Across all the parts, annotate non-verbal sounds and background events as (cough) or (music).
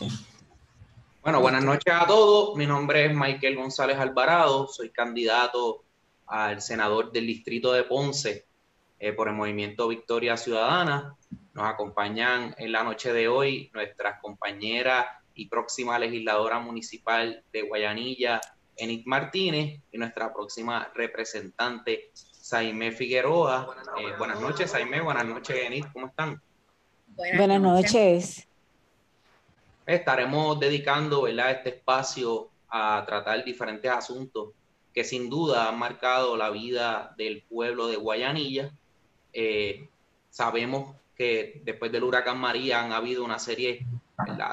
noches. Bueno, buenas noches a todos. Mi nombre es Michael González Alvarado. Soy candidato al senador del distrito de Ponce eh, por el movimiento Victoria Ciudadana. Nos acompañan en la noche de hoy nuestras compañeras y próxima legisladora municipal de Guayanilla, Enid Martínez, y nuestra próxima representante, Saime Figueroa. Eh, buenas noches, Saime. Buenas noches, Enid. ¿Cómo están? Buenas, noches. Estaremos dedicando ¿verdad? este espacio a tratar diferentes asuntos que sin duda han marcado la vida del pueblo de Guayanilla. Eh, sabemos que después del huracán María han habido una serie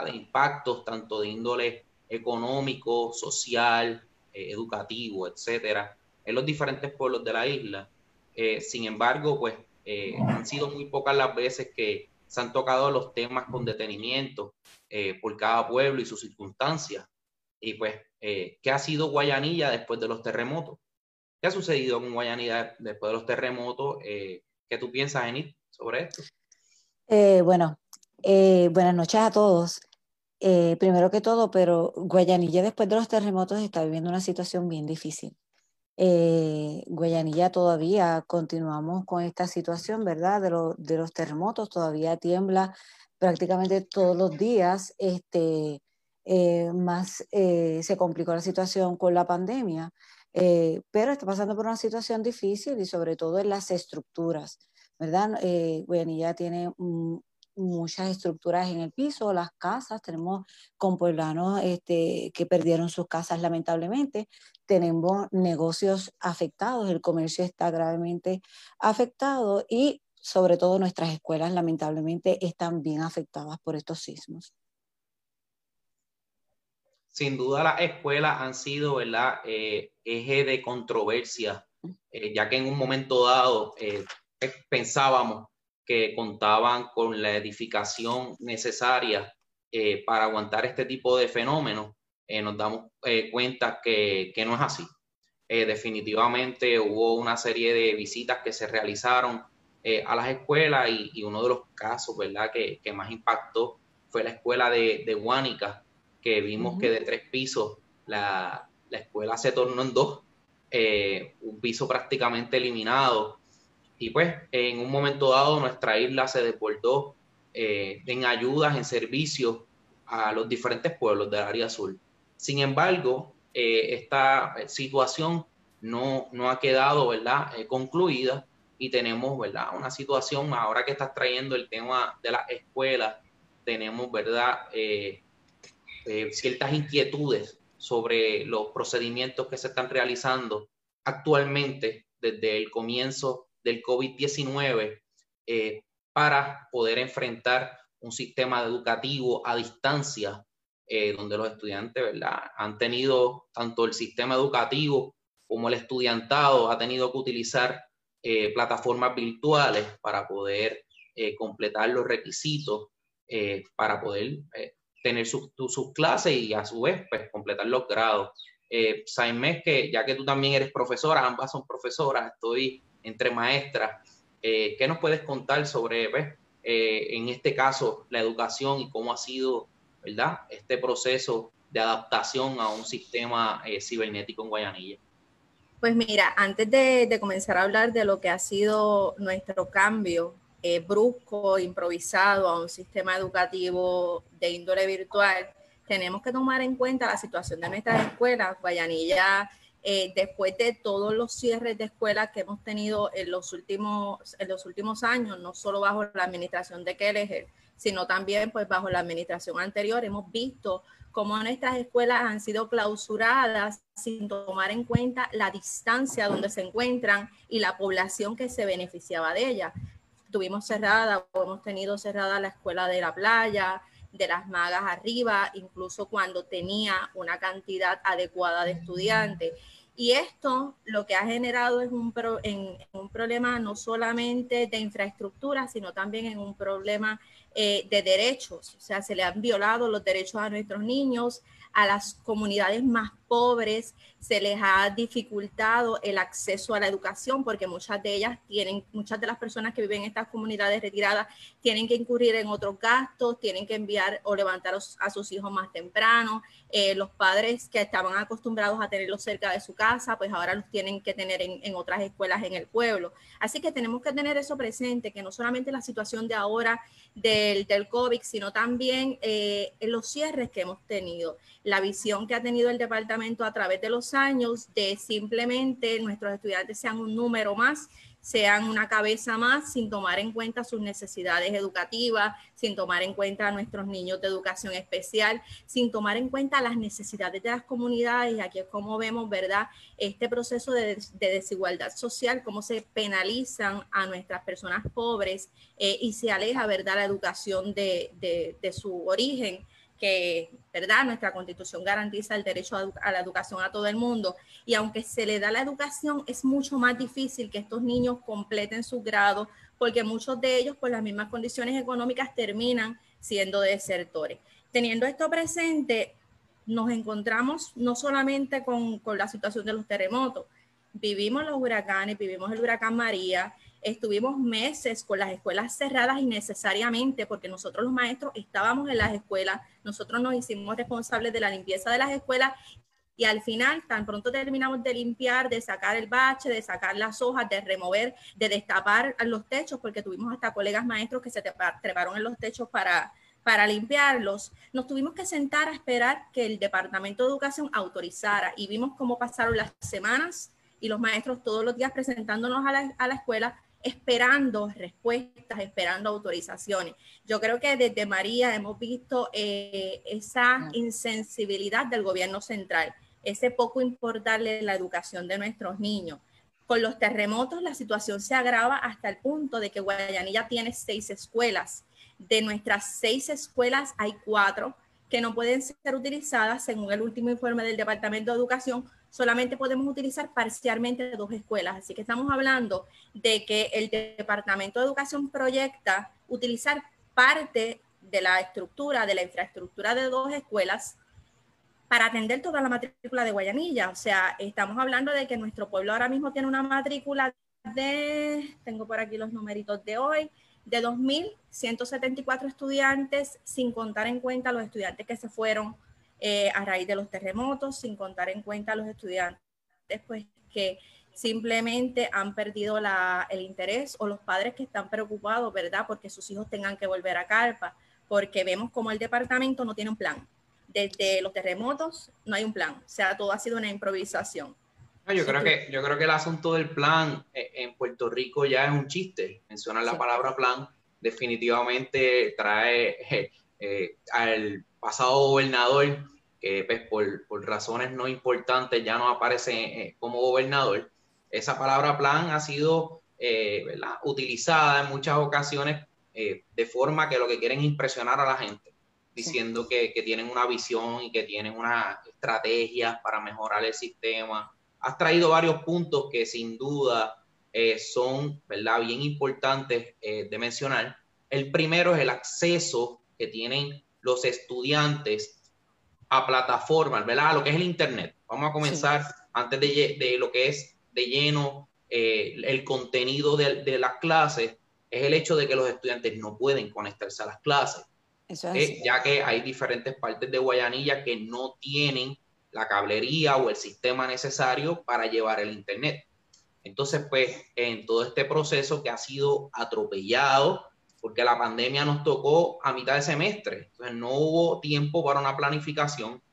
de impactos, tanto de índole económico, social, eh, educativo, etcétera, en los diferentes pueblos de la isla. Eh, sin embargo, pues han sido muy pocas las veces que se han tocado los temas con detenimiento eh, por cada pueblo y sus circunstancias. Y pues, eh, ¿qué ha sido Guayanilla después de los terremotos? ¿Qué ha sucedido con Guayanilla después de los terremotos? Eh, ¿Qué tú piensas, Enid, sobre esto? bueno, buenas noches a todos. primero que todo, pero Guayanilla después de los terremotos está viviendo una situación bien difícil. Eh, Guayanilla todavía continuamos con esta situación, ¿verdad? De, de, los terremotos, todavía tiembla prácticamente todos los días, este, eh, más eh, se complicó la situación con la pandemia, eh, pero está pasando por una situación difícil y sobre todo en las estructuras, ¿verdad? Guayanilla tiene muchas estructuras en el piso, las casas, tenemos con pueblanos este, que perdieron sus casas lamentablemente, tenemos negocios afectados, el comercio está gravemente afectado y sobre todo nuestras escuelas lamentablemente están bien afectadas por estos sismos. Sin duda las escuelas han sido ¿verdad? Eh, eje de controversia, eh, ya que en un momento dado eh, pensábamos que contaban con la edificación necesaria eh, para aguantar este tipo de fenómenos, eh, nos damos eh, cuenta que, que, no es así. definitivamente hubo una serie de visitas que se realizaron a las escuelas y, y, uno de los casos ¿verdad? Que, que, más impactó fue la escuela de, de Huánica, que vimos que de tres pisos la, la, escuela se tornó en dos, un piso prácticamente eliminado y pues en un momento dado nuestra isla se desbordó eh, en ayudas, en servicios a los diferentes pueblos del área azul. Sin embargo, eh, esta situación no, no, ha quedado ¿verdad? Eh, concluida y tenemos ¿verdad? una situación, ahora que estás trayendo el tema de las escuelas, tenemos ¿verdad? ciertas inquietudes sobre los procedimientos que se están realizando actualmente desde el comienzo del COVID-19 eh, para poder enfrentar un sistema educativo a distancia, eh, donde los estudiantes ¿verdad? han tenido tanto el sistema educativo como el estudiantado ha tenido que utilizar eh, plataformas virtuales para poder completar los requisitos para poder tener sus clases y a su vez pues, completar los grados. Eh, que ya que tú también eres profesora, ambas son profesoras, estoy entre maestras. Eh, ¿Qué nos puedes contar sobre, eh, en este caso, la educación y cómo ha sido, ¿verdad?, este proceso de adaptación a un sistema eh, cibernético en Guayanilla. Pues mira, antes de, comenzar a hablar de lo que ha sido nuestro cambio brusco, improvisado a un sistema educativo de índole virtual, tenemos que tomar en cuenta la situación de nuestras escuelas. Guayanilla eh, después de todos los cierres de escuelas que hemos tenido en los últimos, en los últimos años, no solo bajo la administración de Kelleher, sino también pues bajo la administración anterior, hemos visto cómo nuestras escuelas han sido clausuradas sin tomar en cuenta la distancia donde se encuentran y la población que se beneficiaba de ellas. Tuvimos cerrada o hemos tenido cerrada la escuela de la playa, de las magas arriba, incluso cuando tenía una cantidad adecuada de estudiantes. Y esto lo que ha generado es un, en, un problema no solamente de infraestructura, sino también en un problema eh, de derechos. O sea, se le han violado los derechos a nuestros niños, a las comunidades más pobres se les ha dificultado el acceso a la educación porque muchas de ellas tienen, muchas de las personas que viven en estas comunidades retiradas tienen que incurrir en otros gastos, tienen que enviar o levantar a sus hijos más temprano. Eh, los padres que estaban acostumbrados a tenerlos cerca de su casa, pues ahora los tienen que tener en, otras escuelas en el pueblo. Así que tenemos que tener eso presente, que no solamente la situación de ahora del, del COVID, sino también eh, los cierres que hemos tenido, la visión que ha tenido el departamento a través de los años de simplemente nuestros estudiantes sean un número más sean una cabeza más sin tomar en cuenta sus necesidades educativas, sin tomar en cuenta a nuestros niños de educación especial, sin tomar en cuenta las necesidades de las comunidades. Y aquí es como vemos, ¿verdad? Este proceso de, desigualdad social, cómo se penalizan a nuestras personas pobres eh, y se aleja, ¿verdad?, la educación de, de su origen que, ¿verdad? Nuestra constitución garantiza el derecho a, la educación a todo el mundo. Y aunque se le da la educación, es mucho más difícil que estos niños completen su grado, porque muchos de ellos, por las mismas condiciones económicas, terminan siendo desertores. Teniendo esto presente, nos encontramos no solamente con, con la situación de los terremotos, vivimos los huracanes, vivimos el huracán María, Estuvimos meses con las escuelas cerradas innecesariamente porque nosotros los maestros estábamos en las escuelas, nosotros nos hicimos responsables de la limpieza de las escuelas y al final, tan pronto terminamos de limpiar, de sacar el bache, de sacar las hojas, de remover, de destapar los techos, porque tuvimos hasta colegas maestros que se treparon en los techos para, para limpiarlos, nos tuvimos que sentar a esperar que el Departamento de Educación autorizara y vimos cómo pasaron las semanas y los maestros todos los días presentándonos a la, a la escuela esperando respuestas, esperando autorizaciones. Yo creo que desde María hemos visto eh, esa insensibilidad del gobierno central, ese poco importarle la educación de nuestros niños. Con los terremotos la situación se agrava hasta el punto de que Guayanilla tiene seis escuelas. De nuestras seis escuelas hay cuatro que no pueden ser utilizadas según el último informe del Departamento de Educación solamente podemos utilizar parcialmente dos escuelas. Así que estamos hablando de que el Departamento de Educación proyecta utilizar parte de la estructura, de la infraestructura de dos escuelas para atender toda la matrícula de Guayanilla. O sea, estamos hablando de que nuestro pueblo ahora mismo tiene una matrícula de, tengo por aquí los numeritos de hoy, de 2.174 estudiantes, sin contar en cuenta los estudiantes que se fueron eh, a raíz de los terremotos, sin contar en cuenta a los estudiantes pues, que simplemente han perdido el interés o los padres que están preocupados, ¿verdad? Porque sus hijos tengan que volver a Carpa, porque vemos como el departamento no tiene un plan. Desde los terremotos no hay un plan, o sea, todo ha sido una improvisación. yo, creo que, yo creo que el asunto del plan eh, en Puerto Rico ya es un chiste. Mencionar la palabra plan definitivamente trae (laughs) eh, al pasado gobernador que pues, por, por, razones no importantes ya no aparece eh, como gobernador. Esa palabra plan ha sido eh, utilizada en muchas ocasiones eh, de forma que lo que quieren es impresionar a la gente, diciendo que, que, tienen una visión y que tienen una estrategia para mejorar el sistema. Has traído varios puntos que sin duda son ¿verdad? bien importantes de mencionar. El primero es el acceso que tienen los estudiantes a plataformas, ¿verdad? A lo que es el Internet. Vamos a comenzar antes de, de, lo que es de lleno eh, el contenido de, de, las clases, es el hecho de que los estudiantes no pueden conectarse a las clases. Eh, ya que hay diferentes partes de Guayanilla que no tienen la cablería o el sistema necesario para llevar el Internet. Entonces, pues, en todo este proceso que ha sido atropellado, porque la pandemia nos tocó a mitad de semestre, entonces no hubo tiempo para una planificación.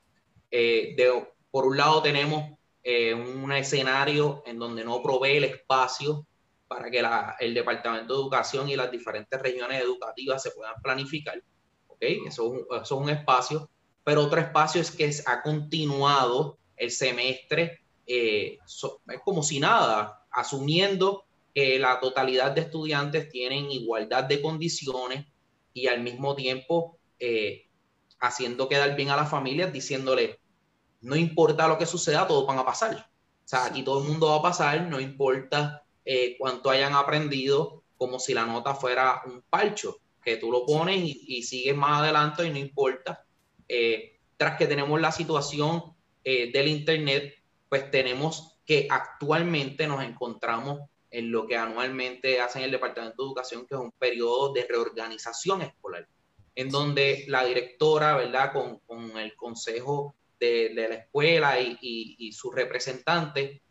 Eh, de, por un lado tenemos eh, un escenario en donde no provee el espacio para que la, el Departamento de Educación y las diferentes regiones educativas se puedan planificar. ¿okay? Eso, eso es un espacio, pero otro espacio es que ha continuado el semestre eh, como si nada, asumiendo que la totalidad de estudiantes tienen igualdad de condiciones y al mismo tiempo eh, haciendo quedar bien a las familias, diciéndole, no importa lo que suceda, todos van a pasar. O sea, aquí todo el mundo va a pasar, no importa eh, cuánto hayan aprendido, como si la nota fuera un palcho, que tú lo pones y, sigues más adelante y no importa. Eh, tras que tenemos la situación eh, del Internet, pues tenemos que actualmente nos encontramos en lo que anualmente hacen el Departamento de Educación, que es un periodo de reorganización escolar, en donde la directora, ¿verdad?, con, con el consejo de, de la escuela y, y, y sus representantes,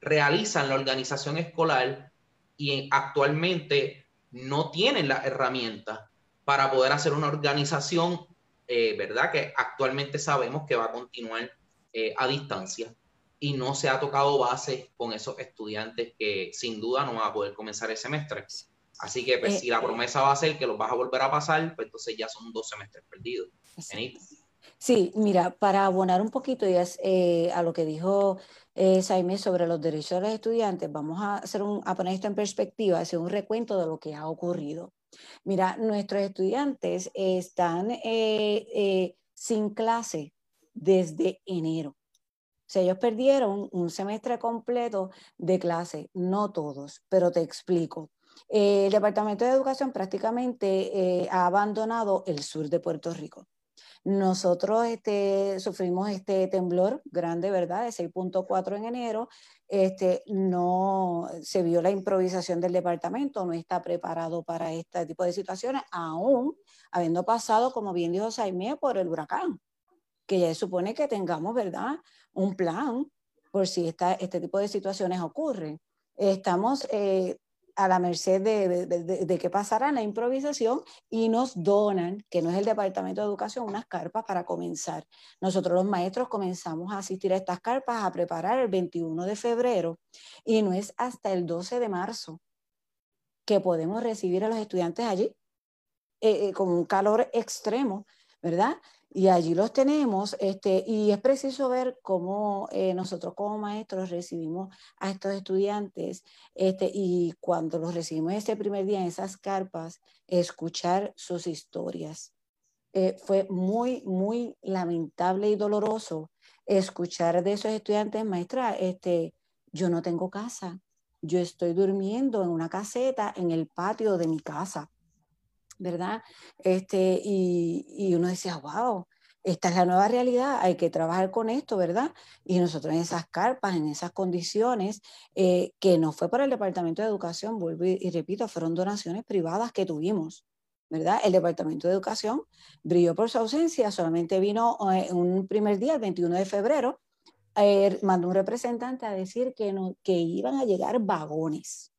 realizan la organización escolar y actualmente no tienen las herramientas para poder hacer una organización, eh, ¿verdad? Que actualmente sabemos que va a continuar eh, a distancia y no se ha tocado base con esos estudiantes que sin duda no van a poder comenzar el semestre. Así que pues, eh, si la promesa va a ser que los vas a volver a pasar, pues entonces ya son dos semestres perdidos. Sí, mira, para abonar un poquito y a lo que dijo eh, Jaime sobre los derechos de los estudiantes, vamos a, hacer un, a poner esto en perspectiva, hacer un recuento de lo que ha ocurrido. Mira, nuestros estudiantes están eh, eh, sin clase desde enero. Sea, ellos perdieron un semestre completo de clase, no todos, pero te explico. el Departamento de Educación prácticamente ha abandonado el sur de Puerto Rico. Nosotros este, sufrimos este temblor grande, ¿verdad? De 6.4 en enero. Este, no se vio la improvisación del departamento, no está preparado para este tipo de situaciones, aún habiendo pasado, como bien dijo Saimé, por el huracán, que ya supone que tengamos, ¿verdad? Un plan por si este tipo de situaciones ocurren. Estamos eh, a la merced de, de, qué pasará la improvisación y nos donan, que no es el Departamento de Educación, unas carpas para comenzar. Nosotros los maestros comenzamos a asistir a estas carpas, a preparar el 21 de febrero y no es hasta el 12 de marzo que podemos recibir a los estudiantes allí eh, eh, con un calor extremo, ¿verdad? Y allí los tenemos, este, y es preciso ver cómo eh, nosotros como maestros recibimos a estos estudiantes, este, y cuando los recibimos ese primer día en esas carpas, escuchar sus historias. Eh, fue muy, muy lamentable y doloroso escuchar de esos estudiantes, maestra, este, yo no tengo casa, yo estoy durmiendo en una caseta en el patio de mi casa. ¿Verdad? Este, y, uno decía, wow, esta es la nueva realidad, hay que trabajar con esto, ¿verdad? Y nosotros en esas carpas, en esas condiciones, eh, que no fue por el Departamento de Educación, vuelvo y, repito, fueron donaciones privadas que tuvimos. ¿verdad? El Departamento de Educación brilló por su ausencia, solamente vino eh, un primer día, el 21 de febrero, eh, mandó un representante a decir que, no, que iban a llegar vagones,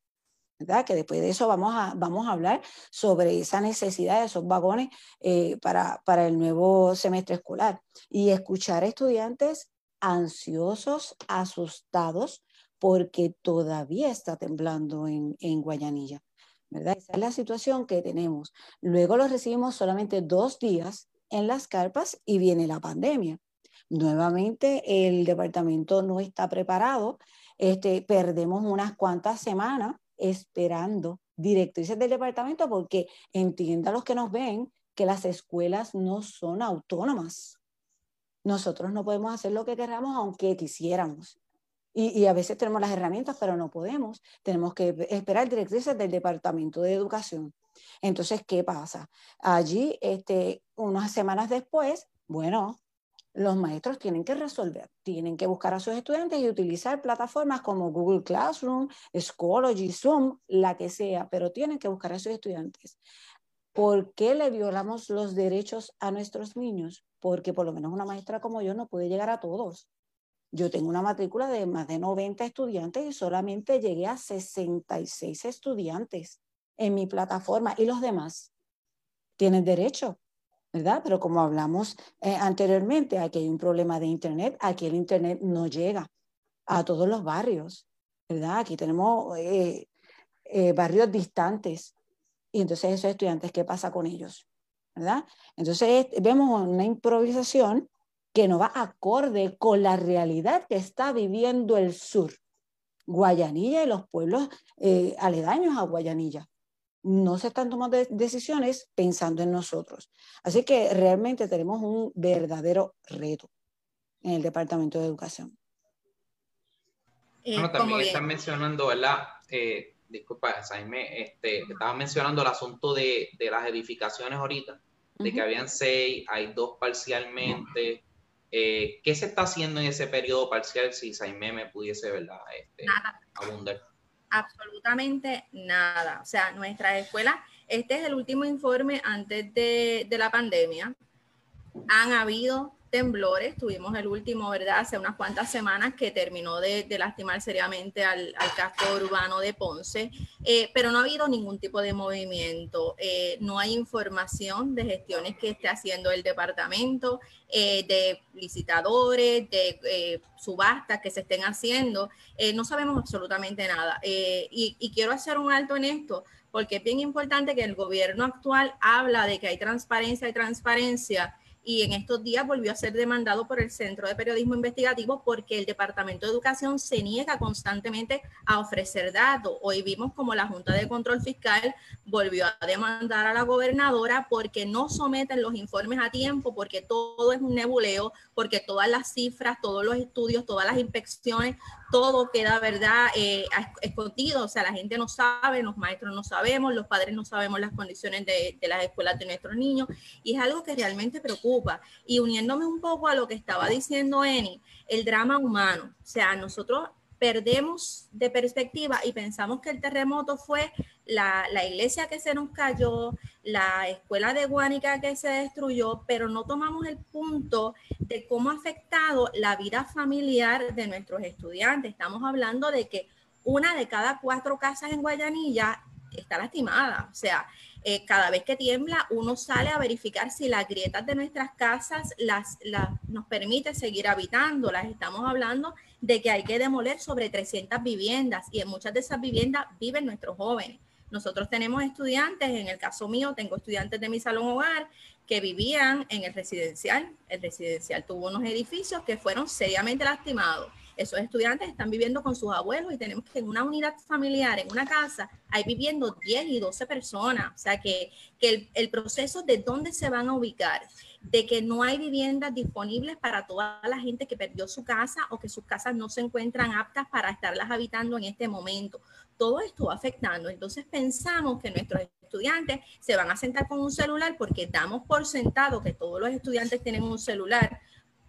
que después de eso vamos a, vamos a hablar sobre esa necesidad de esos vagones eh, para, para el nuevo semestre escolar y escuchar a estudiantes ansiosos, asustados, porque todavía está temblando en, en Guayanilla. ¿verdad? Esa es la situación que tenemos. Luego los recibimos solamente dos días en las carpas y viene la pandemia. Nuevamente el departamento no está preparado, este, perdemos unas cuantas semanas esperando directrices del departamento porque entienda los que nos ven que las escuelas no son autónomas. Nosotros no podemos hacer lo que queramos aunque quisiéramos. Y, y, a veces tenemos las herramientas, pero no podemos. Tenemos que esperar directrices del Departamento de Educación. Entonces, ¿qué pasa? Allí, este, unas semanas después, bueno, los maestros tienen que resolver, tienen que buscar a sus estudiantes y utilizar plataformas como Google Classroom, Schoology, Zoom, la que sea, pero tienen que buscar a sus estudiantes. ¿Por qué le violamos los derechos a nuestros niños? Porque por lo menos una maestra como yo no puede llegar a todos. Yo tengo una matrícula de más de 90 estudiantes y solamente llegué a 66 estudiantes en mi plataforma y los demás tienen derecho ¿verdad? Pero como hablamos eh, anteriormente, aquí hay un problema de Internet, aquí el Internet no llega a todos los barrios, ¿verdad? Aquí tenemos eh, eh, barrios distantes y entonces esos estudiantes, ¿qué pasa con ellos? ¿Verdad? Entonces vemos una improvisación que no va acorde con la realidad que está viviendo el sur, Guayanilla y los pueblos aledaños a Guayanilla no se están tomando decisiones pensando en nosotros. Así que realmente tenemos un verdadero reto en el Departamento de Educación. Eh, bueno, también están mencionando, ¿verdad? Eh, disculpa, Jaime, este, estaban mencionando el asunto de, las edificaciones ahorita, de que habían seis, hay dos parcialmente. Eh, ¿Qué se está haciendo en ese periodo parcial si Saime me pudiese ¿verdad? Este, nada. abundar? Absolutamente nada. O sea, nuestra escuela, este es el último informe antes de, de la pandemia. Han habido temblores. Tuvimos el último, ¿verdad? Hace unas cuantas semanas que terminó de, lastimar seriamente al, casco urbano de Ponce, eh, pero no ha habido ningún tipo de movimiento. Eh, no hay información de gestiones que esté haciendo el departamento, eh, de licitadores, de subastas que se estén haciendo. no sabemos absolutamente nada. Y, y quiero hacer un alto en esto porque es bien importante que el gobierno actual habla de que hay transparencia y transparencia y en estos días volvió a ser demandado por el Centro de Periodismo Investigativo porque el Departamento de Educación se niega constantemente a ofrecer datos. Hoy vimos como la Junta de Control Fiscal volvió a demandar a la gobernadora porque no someten los informes a tiempo, porque todo es un nebuleo, porque todas las cifras, todos los estudios, todas las inspecciones, todo queda, ¿verdad?, eh, escondido. O sea, la gente no sabe, los maestros no sabemos, los padres no sabemos las condiciones de, de las escuelas de nuestros niños y es algo que realmente preocupa y uniéndome un poco a lo que estaba diciendo Eni, el drama humano. O sea, nosotros perdemos de perspectiva y pensamos que el terremoto fue la, la, iglesia que se nos cayó, la escuela de Guánica que se destruyó, pero no tomamos el punto de cómo ha afectado la vida familiar de nuestros estudiantes. Estamos hablando de que una de cada cuatro casas en Guayanilla está lastimada. O sea, eh, cada vez que tiembla, uno sale a verificar si las grietas de nuestras casas las, nos permite seguir habitando. Las estamos hablando de que hay que demoler sobre 300 viviendas y en muchas de esas viviendas viven nuestros jóvenes. Nosotros tenemos estudiantes, en el caso mío tengo estudiantes de mi salón hogar que vivían en el residencial. El residencial tuvo unos edificios que fueron seriamente lastimados esos estudiantes están viviendo con sus abuelos y tenemos que en una unidad familiar, en una casa, hay viviendo 10 y 12 personas. O sea que, que el, proceso de dónde se van a ubicar, de que no hay viviendas disponibles para toda la gente que perdió su casa o que sus casas no se encuentran aptas para estarlas habitando en este momento. Todo esto va afectando. Entonces pensamos que nuestros estudiantes se van a sentar con un celular porque damos por sentado que todos los estudiantes tienen un celular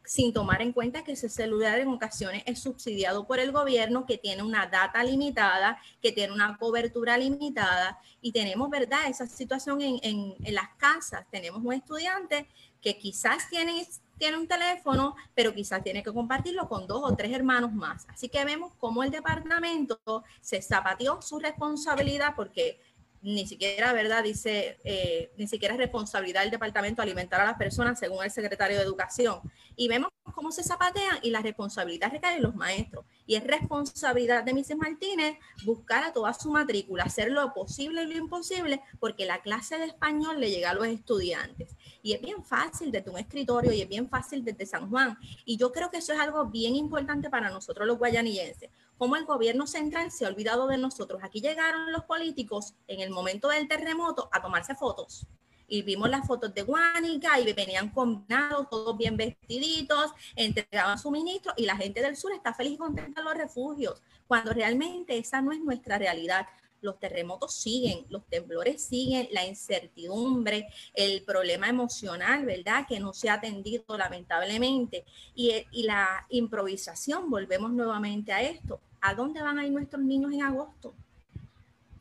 sin tomar en cuenta que ese celular en ocasiones es subsidiado por el gobierno, que tiene una data limitada, que tiene una cobertura limitada y tenemos, ¿verdad?, esa situación en, en, las casas. Tenemos un estudiante que quizás tiene, tiene un teléfono, pero quizás tiene que compartirlo con dos o tres hermanos más. Así que vemos cómo el departamento se zapateó su responsabilidad porque ni siquiera, ¿verdad? Dice, eh, ni siquiera es responsabilidad del departamento alimentar a las personas, según el secretario de Educación. Y vemos cómo se zapatean y la responsabilidad recae en los maestros. Y es responsabilidad de Mrs. Martínez buscar a toda su matrícula, hacer lo posible y lo imposible, porque la clase de español le llega a los estudiantes. Y es bien fácil desde un escritorio y es bien fácil desde San Juan. Y yo creo que eso es algo bien importante para nosotros los guayanillenses cómo el gobierno central se ha olvidado de nosotros. Aquí llegaron los políticos en el momento del terremoto a tomarse fotos. Y vimos las fotos de Guánica y venían combinados, todos bien vestiditos, entregaban suministros y la gente del sur está feliz y contenta en los refugios, cuando realmente esa no es nuestra realidad los terremotos siguen, los temblores siguen, la incertidumbre, el problema emocional, ¿verdad? Que no se ha atendido lamentablemente. Y, y la improvisación, volvemos nuevamente a esto. ¿A dónde van a ir nuestros niños en agosto?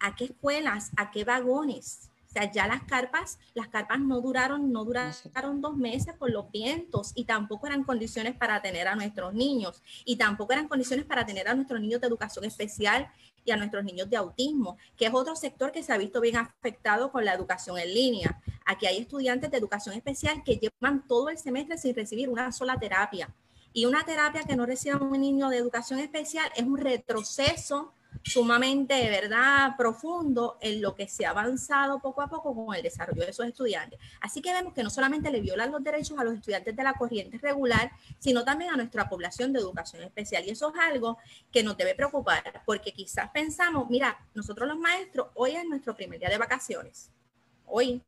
¿A qué escuelas? ¿A qué vagones? O sea, ya las carpas, las carpas no duraron, no duraron dos meses por los vientos y tampoco eran condiciones para tener a nuestros niños y tampoco eran condiciones para tener a nuestros niños de educación especial y a nuestros niños de autismo, que es otro sector que se ha visto bien afectado con la educación en línea. Aquí hay estudiantes de educación especial que llevan todo el semestre sin recibir una sola terapia. Y una terapia que no reciba un niño de educación especial es un retroceso sumamente, ¿verdad?, profundo en lo que se ha avanzado poco a poco con el desarrollo de esos estudiantes. Así que vemos que no solamente le violan los derechos a los estudiantes de la corriente regular, sino también a nuestra población de educación especial. Y eso es algo que nos debe preocupar, porque quizás pensamos, mira, nosotros los maestros, hoy es nuestro primer día de vacaciones. Hoy,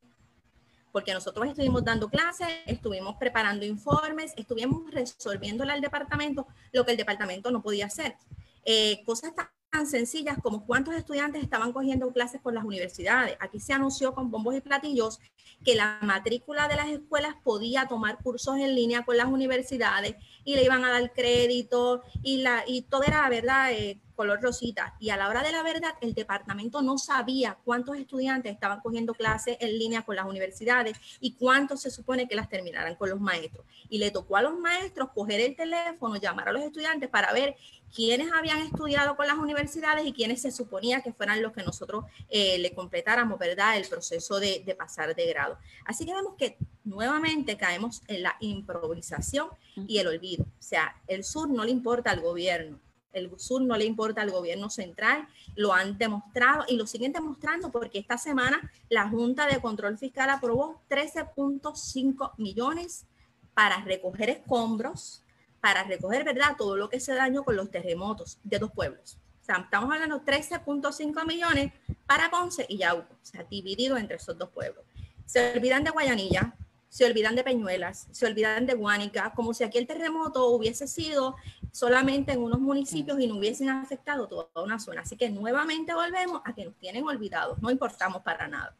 porque nosotros estuvimos dando clases, estuvimos preparando informes, estuvimos resolviéndole al departamento lo que el departamento no podía hacer. Eh, cosas tan sencillas como cuántos estudiantes estaban cogiendo clases por las universidades. Aquí se anunció con bombos y platillos que la matrícula de las escuelas podía tomar cursos en línea con las universidades y le iban a dar crédito y, la, y todo era, ¿verdad? Eh, color rosita. Y a la hora de la verdad, el departamento no sabía cuántos estudiantes estaban cogiendo clases en línea con las universidades y cuántos se supone que las terminaran con los maestros. Y le tocó a los maestros coger el teléfono, llamar a los estudiantes para ver quiénes habían estudiado con las universidades y quiénes se suponía que fueran los que nosotros eh, le completáramos, ¿verdad?, el proceso de, de, pasar de grado. Así que vemos que nuevamente caemos en la improvisación y el olvido. O sea, el sur no le importa al gobierno, el sur no le importa al gobierno central, lo han demostrado y lo siguen demostrando porque esta semana la Junta de Control Fiscal aprobó 13.5 millones para recoger escombros, para recoger, ¿verdad?, todo lo que se dañó con los terremotos de dos pueblos. O sea, estamos hablando de 13.5 millones para Ponce y Yauco, o sea, dividido entre esos dos pueblos. Se olvidan de Guayanilla, se olvidan de Peñuelas, se olvidan de Guánica, como si aquel terremoto hubiese sido solamente en unos municipios y no hubiesen afectado toda una zona. Así que nuevamente volvemos a que nos tienen olvidados, no importamos para nada.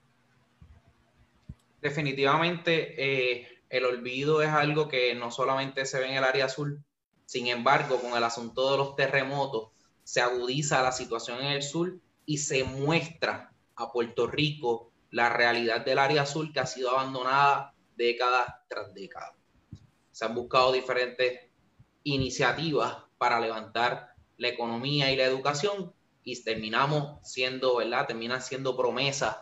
Definitivamente, eh, el olvido es algo que no solamente se ve en el área azul, sin embargo, con el asunto de los terremotos, se agudiza la situación en el sur y se muestra a Puerto Rico la realidad del área azul que ha sido abandonada década tras década. Se han buscado diferentes iniciativas para levantar la economía y la educación y terminamos siendo, ¿verdad? Terminan siendo promesas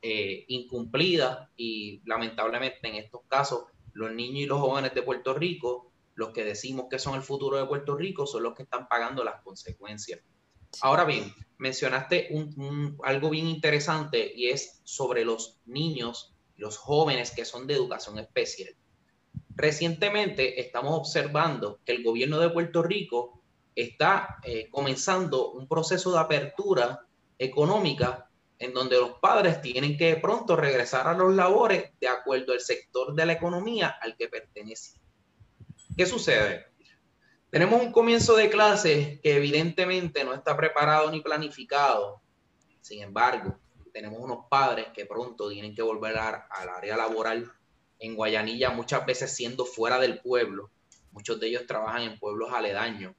eh, incumplidas y lamentablemente en estos casos los niños y los jóvenes de Puerto Rico, los que decimos que son el futuro de Puerto Rico, son los que están pagando las consecuencias. Ahora bien, mencionaste algo bien interesante y es sobre los niños, los jóvenes que son de educación especial. Recientemente estamos observando que el gobierno de Puerto Rico está eh, comenzando un proceso de apertura económica en donde los padres tienen que pronto regresar a los labores de acuerdo al sector de la economía al que pertenece. ¿Qué sucede? Tenemos un comienzo de clases que evidentemente no está preparado ni planificado. Sin embargo, tenemos unos padres que pronto tienen que volver al área laboral en Guayanilla, muchas veces siendo fuera del pueblo. Muchos de ellos trabajan en pueblos aledaños.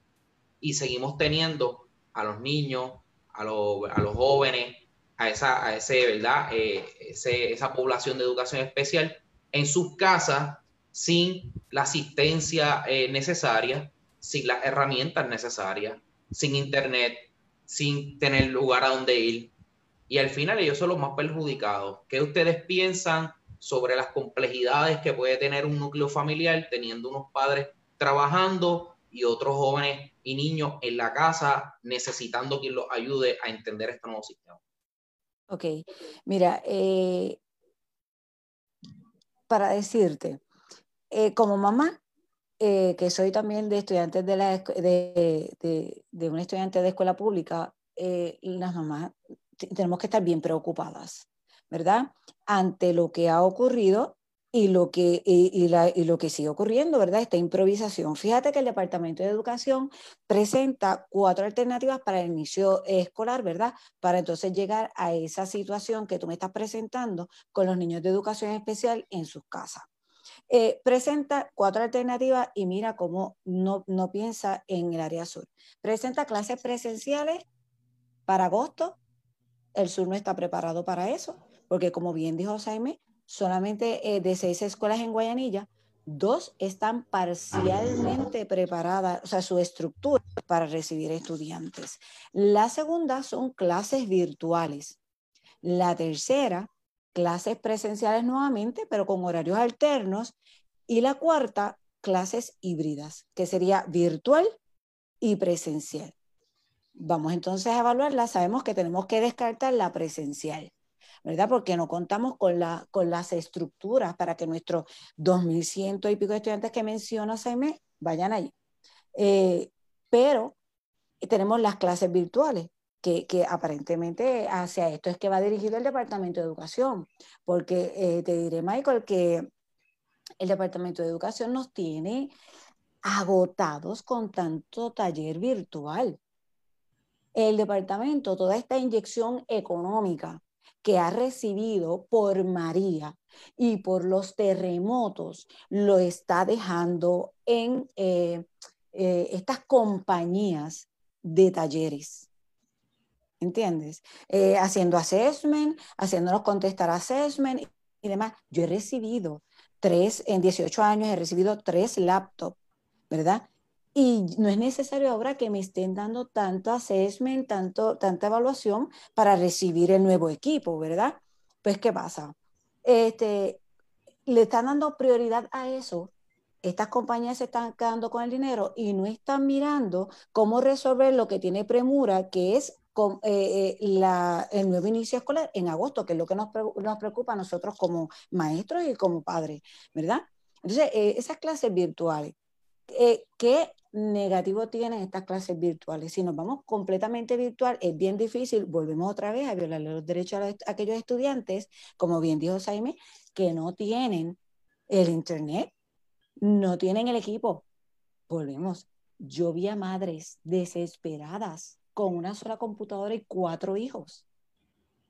Y seguimos teniendo a los niños, a los, a los jóvenes, a esa, a ese, ¿verdad? Eh, esa población de educación especial en sus casas sin la asistencia eh, necesaria, sin las herramientas necesarias, sin internet, sin tener lugar a donde ir. Y al final ellos son los más perjudicados. ¿Qué ustedes piensan sobre las complejidades que puede tener un núcleo familiar teniendo unos padres trabajando y otros jóvenes y niños en la casa necesitando quien los ayude a entender este nuevo sistema? Ok, mira, eh, para decirte, eh, como mamá, eh, que soy también de estudiantes de, la, de, de, de un estudiante de escuela pública, las mamás tenemos que estar bien preocupadas, ¿verdad? Ante lo que ha ocurrido y lo que, y, la, y, lo que sigue ocurriendo, ¿verdad? Esta improvisación. Fíjate que el Departamento de Educación presenta cuatro alternativas para el inicio escolar, ¿verdad? Para entonces llegar a esa situación que tú me estás presentando con los niños de educación especial en sus casas. Eh, presenta cuatro alternativas y mira cómo no, no piensa en el área sur. Presenta clases presenciales para agosto. El sur no está preparado para eso, porque como bien dijo Jaime, solamente eh, de seis escuelas en Guayanilla, dos están parcialmente preparadas, o sea, su estructura para recibir estudiantes. La segunda son clases virtuales. La tercera, clases presenciales nuevamente, pero con horarios alternos. Y la cuarta, clases híbridas, que sería virtual y presencial. Vamos entonces a evaluarla. Sabemos que tenemos que descartar la presencial. ¿verdad? Porque no contamos con, la, con las estructuras para que nuestros 2.100 y pico de estudiantes que menciona Saime vayan allí. Eh, pero tenemos las clases virtuales, que, que, aparentemente hacia esto es que va dirigido el Departamento de Educación, porque eh, te diré, Michael, que el Departamento de Educación nos tiene agotados con tanto taller virtual. El departamento, toda esta inyección económica que ha recibido por María y por los terremotos, lo está dejando en eh, eh, estas compañías de talleres. ¿Entiendes? Eh, haciendo assessment, haciéndonos contestar assessment y demás. Yo he recibido tres, en 18 años he recibido tres laptops, ¿verdad? Y no es necesario ahora que me estén dando tanto assessment, tanto, tanta evaluación para recibir el nuevo equipo, ¿verdad? Pues, ¿qué pasa? Este, le están dando prioridad a eso. Estas compañías se están quedando con el dinero y no están mirando cómo resolver lo que tiene premura, que es eh, eh, la, el nuevo inicio escolar en agosto, que es lo que nos, nos preocupa a nosotros como maestros y como padres, ¿verdad? Entonces, eh, esas clases virtuales, ¿qué negativo tienen estas clases virtuales? Si nos vamos completamente virtual, es bien difícil, volvemos otra vez a violar los derechos a, aquellos estudiantes, como bien dijo Jaime, que no tienen el Internet, no tienen el equipo. Volvemos. Yo vi a madres desesperadas con una sola computadora y cuatro hijos,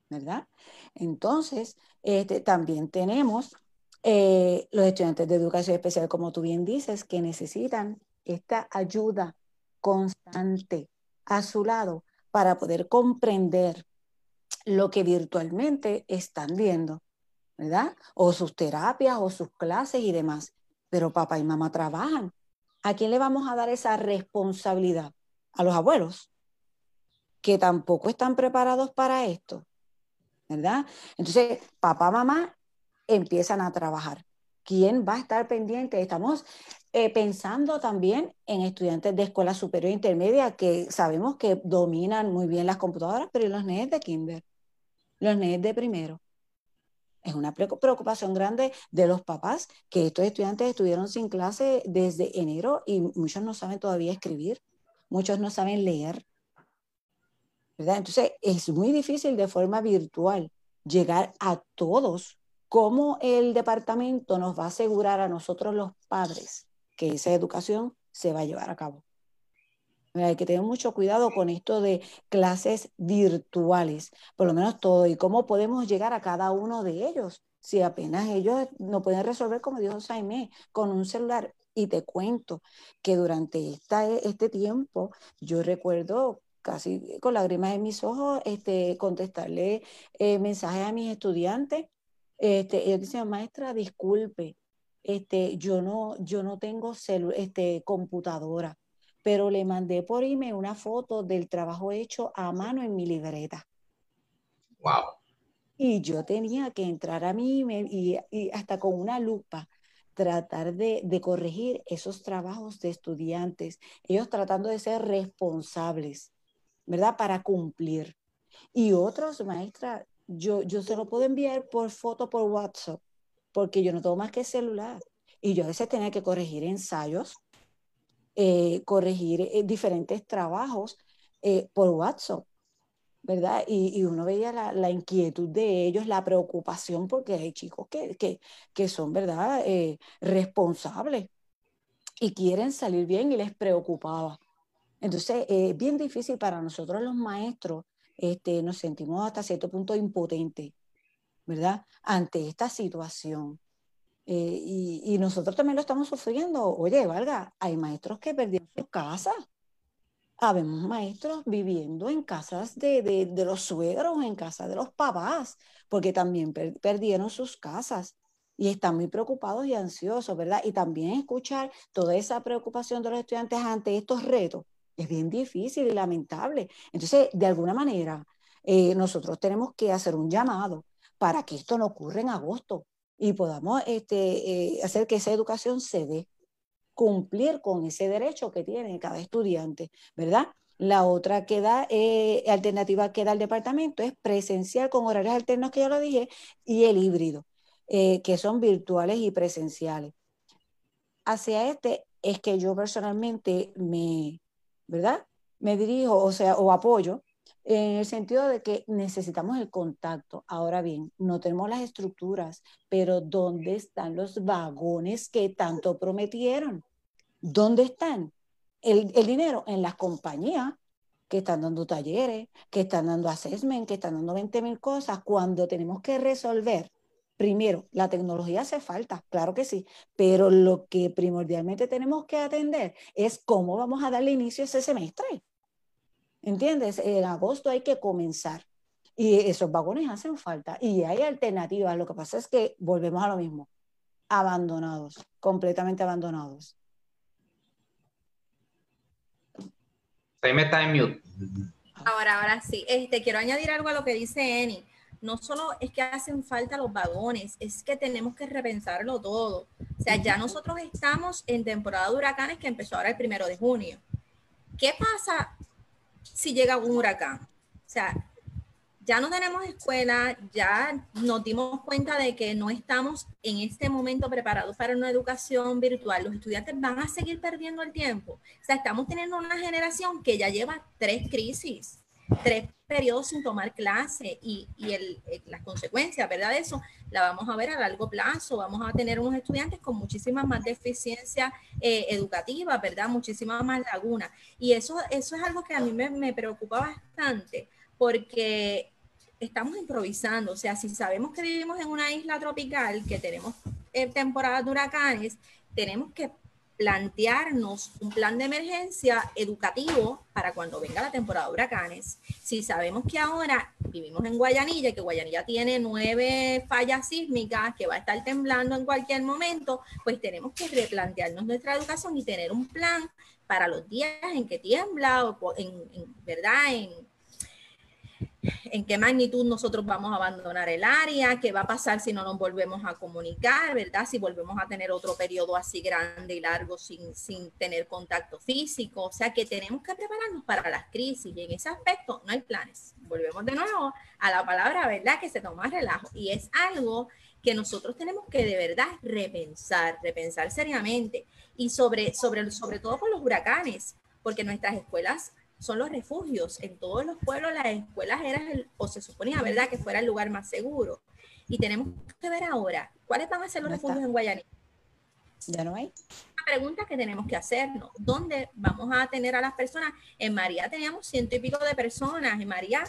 ¿verdad? Entonces, este, también tenemos eh, los estudiantes de educación especial, como tú bien dices, que necesitan esta ayuda constante a su lado para poder comprender lo que virtualmente están viendo, ¿verdad? O sus terapias o sus clases y demás. Pero papá y mamá trabajan. ¿A quién le vamos a dar esa responsabilidad? A los abuelos, que tampoco están preparados para esto, ¿verdad? Entonces, papá, mamá empiezan a trabajar. ¿Quién va a estar pendiente? Estamos eh, pensando también en estudiantes de escuela superior e intermedia que sabemos que dominan muy bien las computadoras, pero ¿y los nenes de kinder? Los nenes de primero. Es una preocupación grande de los papás que estos estudiantes estuvieron sin clase desde enero y muchos no saben todavía escribir, muchos no saben leer, entonces, es muy difícil de forma virtual llegar a todos. ¿Cómo el departamento nos va a asegurar a nosotros los padres que esa educación se va a llevar a cabo? Hay que tener mucho cuidado con esto de clases virtuales, por lo menos todo, y cómo podemos llegar a cada uno de ellos, si apenas ellos no pueden resolver, como dijo Jaime, con un celular. Y te cuento que durante esta, este tiempo, yo recuerdo casi con lágrimas en mis ojos, este, contestarle eh, mensajes a mis estudiantes. Este, ellos decían, maestra, disculpe, este, yo, no, yo no tengo este, computadora, pero le mandé por email una foto del trabajo hecho a mano en mi libreta. Wow. Y yo tenía que entrar a mi email y, y hasta con una lupa tratar de, de, corregir esos trabajos de estudiantes, ellos tratando de ser responsables. ¿verdad? Para cumplir. Y otros, maestra, yo, yo se lo puedo enviar por foto por WhatsApp, porque yo no tengo más que celular. Y yo a veces tenía que corregir ensayos, eh, corregir eh, diferentes trabajos eh, por WhatsApp, ¿verdad? Y, uno veía la, inquietud de ellos, la preocupación, porque hay chicos que, que, que son, ¿verdad?, responsables y quieren salir bien y les preocupaba. Entonces, es bien difícil para nosotros los maestros, este, nos sentimos hasta cierto punto impotentes, ¿verdad? Ante esta situación. Eh, y, nosotros también lo estamos sufriendo. Oye, valga, hay maestros que perdieron sus casas. Habemos maestros viviendo en casas de, de, los suegros, en casa de los papás, porque también perdieron sus casas y están muy preocupados y ansiosos, ¿verdad? Y también escuchar toda esa preocupación de los estudiantes ante estos retos es bien difícil y lamentable. Entonces, de alguna manera, eh, nosotros tenemos que hacer un llamado para que esto no ocurra en agosto y podamos este, eh, hacer que esa educación se dé, cumplir con ese derecho que tiene cada estudiante, ¿verdad? La otra que da, eh, alternativa que da el departamento es presencial con horarios alternos, que ya lo dije, y el híbrido, que son virtuales y presenciales. Hacia este es que yo personalmente me, ¿verdad? Me dirijo, o sea, o apoyo, en el sentido de que necesitamos el contacto. Ahora bien, no tenemos las estructuras, pero ¿dónde están los vagones que tanto prometieron? ¿Dónde están? El, dinero en las compañías que están dando talleres, que están dando assessment, que están dando 20 mil cosas, cuando tenemos que resolver, primero, la tecnología hace falta, claro que sí, pero lo que primordialmente tenemos que atender es cómo vamos a darle inicio a ese semestre. ¿Entiendes? En agosto hay que comenzar. Y esos vagones hacen falta. Y hay alternativas. Lo que pasa es que volvemos a lo mismo. Abandonados, completamente abandonados. Ahí me está en mute. Ahora, ahora sí. Este, quiero añadir algo a lo que dice Eni. No solo es que hacen falta los vagones, es que tenemos que repensarlo todo. O sea, ya nosotros estamos en temporada de huracanes que empezó ahora el primero de junio. ¿Qué pasa si llega un huracán? O sea, ya no tenemos escuela, ya nos dimos cuenta de que no estamos en este momento preparados para una educación virtual. Los estudiantes van a seguir perdiendo el tiempo. O sea, estamos teniendo una generación que ya lleva tres crisis, tres periodos sin tomar clase y, y el, las consecuencias, ¿verdad? Eso la vamos a ver a largo plazo. Vamos a tener unos estudiantes con muchísimas más deficiencia eh, educativa, ¿verdad? Muchísimas más lagunas. Y eso, eso es algo que a mí me, me preocupa bastante porque estamos improvisando, o sea, si sabemos que vivimos en una isla tropical, que tenemos eh, temporadas de huracanes, tenemos que plantearnos un plan de emergencia educativo para cuando venga la temporada de huracanes. Si sabemos que ahora vivimos en Guayanilla y que Guayanilla tiene nueve fallas sísmicas, que va a estar temblando en cualquier momento, pues tenemos que replantearnos nuestra educación y tener un plan para los días en que tiembla o en, en verdad en en qué magnitud nosotros vamos a abandonar el área, qué va a pasar si no nos volvemos a comunicar, ¿verdad? Si volvemos a tener otro periodo así grande y largo sin, sin tener contacto físico. O sea que tenemos que prepararnos para las crisis y en ese aspecto no hay planes. Volvemos de nuevo a la palabra, ¿verdad? Que se toma relajo y es algo que nosotros tenemos que de verdad repensar, repensar seriamente y sobre, sobre, sobre todo con los huracanes, porque nuestras escuelas son los refugios. En todos los pueblos las escuelas eran, o se suponía, ¿verdad?, que fuera el lugar más seguro. Y tenemos que ver ahora, ¿cuáles van a ser los refugios en Guayaní? Ya no hay. Una pregunta que tenemos que hacernos, ¿dónde vamos a tener a las personas? En María teníamos ciento y pico de personas, en María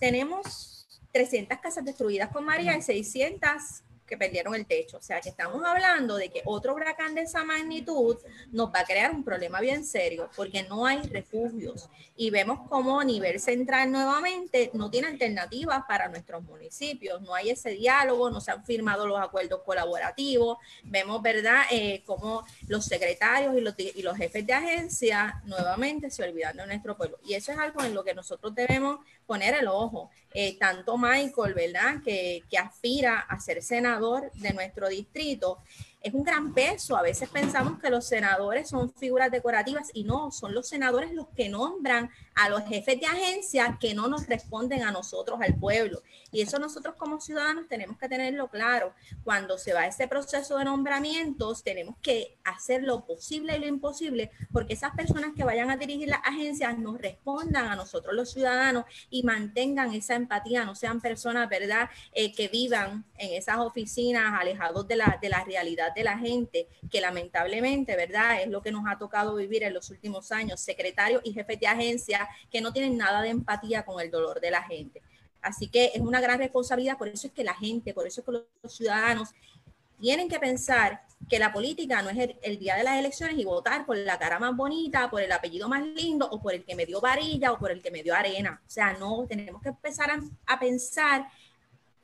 tenemos 300 casas destruidas con María y 600 que perdieron el techo. O sea, que estamos hablando de que otro huracán de esa magnitud nos va a crear un problema bien serio porque no hay refugios. Y vemos como a nivel central nuevamente no tiene alternativas para nuestros municipios. No hay ese diálogo, no se han firmado los acuerdos colaborativos. Vemos, ¿verdad?, eh, como los secretarios y los, y los jefes de agencia nuevamente se olvidan de nuestro pueblo. Y eso es algo en lo que nosotros debemos poner el ojo. Eh, tanto Michael, ¿verdad?, que, que aspira a ser senador de nuestro distrito, es un gran peso. A veces pensamos que los senadores son figuras decorativas y no, son los senadores los que nombran a los jefes de agencia que no nos responden a nosotros, al pueblo. Y eso nosotros como ciudadanos tenemos que tenerlo claro. Cuando se va ese proceso de nombramientos, tenemos que hacer lo posible y lo imposible porque esas personas que vayan a dirigir las agencias nos respondan a nosotros los ciudadanos y mantengan esa empatía, no sean personas, ¿verdad?, eh, que vivan en esas oficinas alejados de la, de la realidad de la gente, que lamentablemente, ¿verdad? Es lo que nos ha tocado vivir en los últimos años, secretarios y jefes de agencia que no tienen nada de empatía con el dolor de la gente. Así que es una gran responsabilidad, por eso es que la gente, por eso es que los ciudadanos tienen que pensar que la política no es el, día de las elecciones y votar por la cara más bonita, por el apellido más lindo o por el que me dio varilla o por el que me dio arena. O sea, no, tenemos que empezar a, a pensar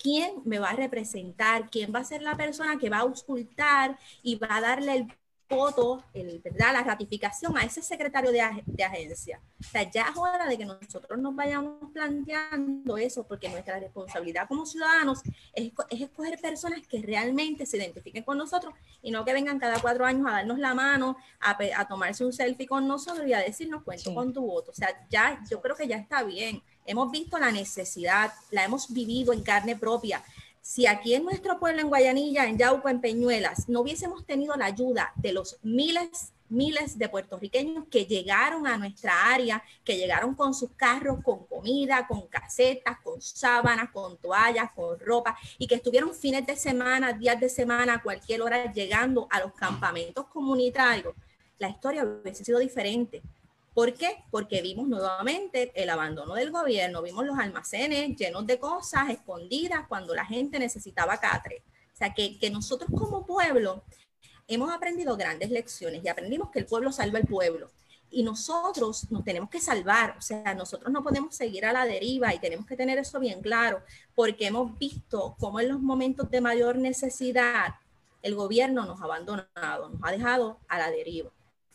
quién me va a representar, quién va a ser la persona que va a auscultar y va a darle el voto, el, ¿verdad? la ratificación a ese secretario de, agencia. O sea, ya es hora de que nosotros nos vayamos planteando eso, porque nuestra responsabilidad como ciudadanos es, escoger personas que realmente se identifiquen con nosotros y no que vengan cada cuatro años a darnos la mano, a, tomarse un selfie con nosotros y a decirnos cuento con tu voto. O sea, ya yo creo que ya está bien. Hemos visto la necesidad, la hemos vivido en carne propia. Si aquí en nuestro pueblo, en Guayanilla, en Yauco, en Peñuelas, no hubiésemos tenido la ayuda de los miles, miles de puertorriqueños que llegaron a nuestra área, que llegaron con sus carros, con comida, con casetas, con sábanas, con toallas, con ropa, y que estuvieron fines de semana, días de semana, a cualquier hora llegando a los campamentos comunitarios, la historia hubiese sido diferente ¿Por qué? Porque vimos nuevamente el abandono del gobierno, vimos los almacenes llenos de cosas escondidas cuando la gente necesitaba catre. O sea, que, nosotros como pueblo hemos aprendido grandes lecciones y aprendimos que el pueblo salva al pueblo y nosotros nos tenemos que salvar, o sea, nosotros no podemos seguir a la deriva y tenemos que tener eso bien claro, porque hemos visto cómo en los momentos de mayor necesidad el gobierno nos ha abandonado, nos ha dejado a la deriva.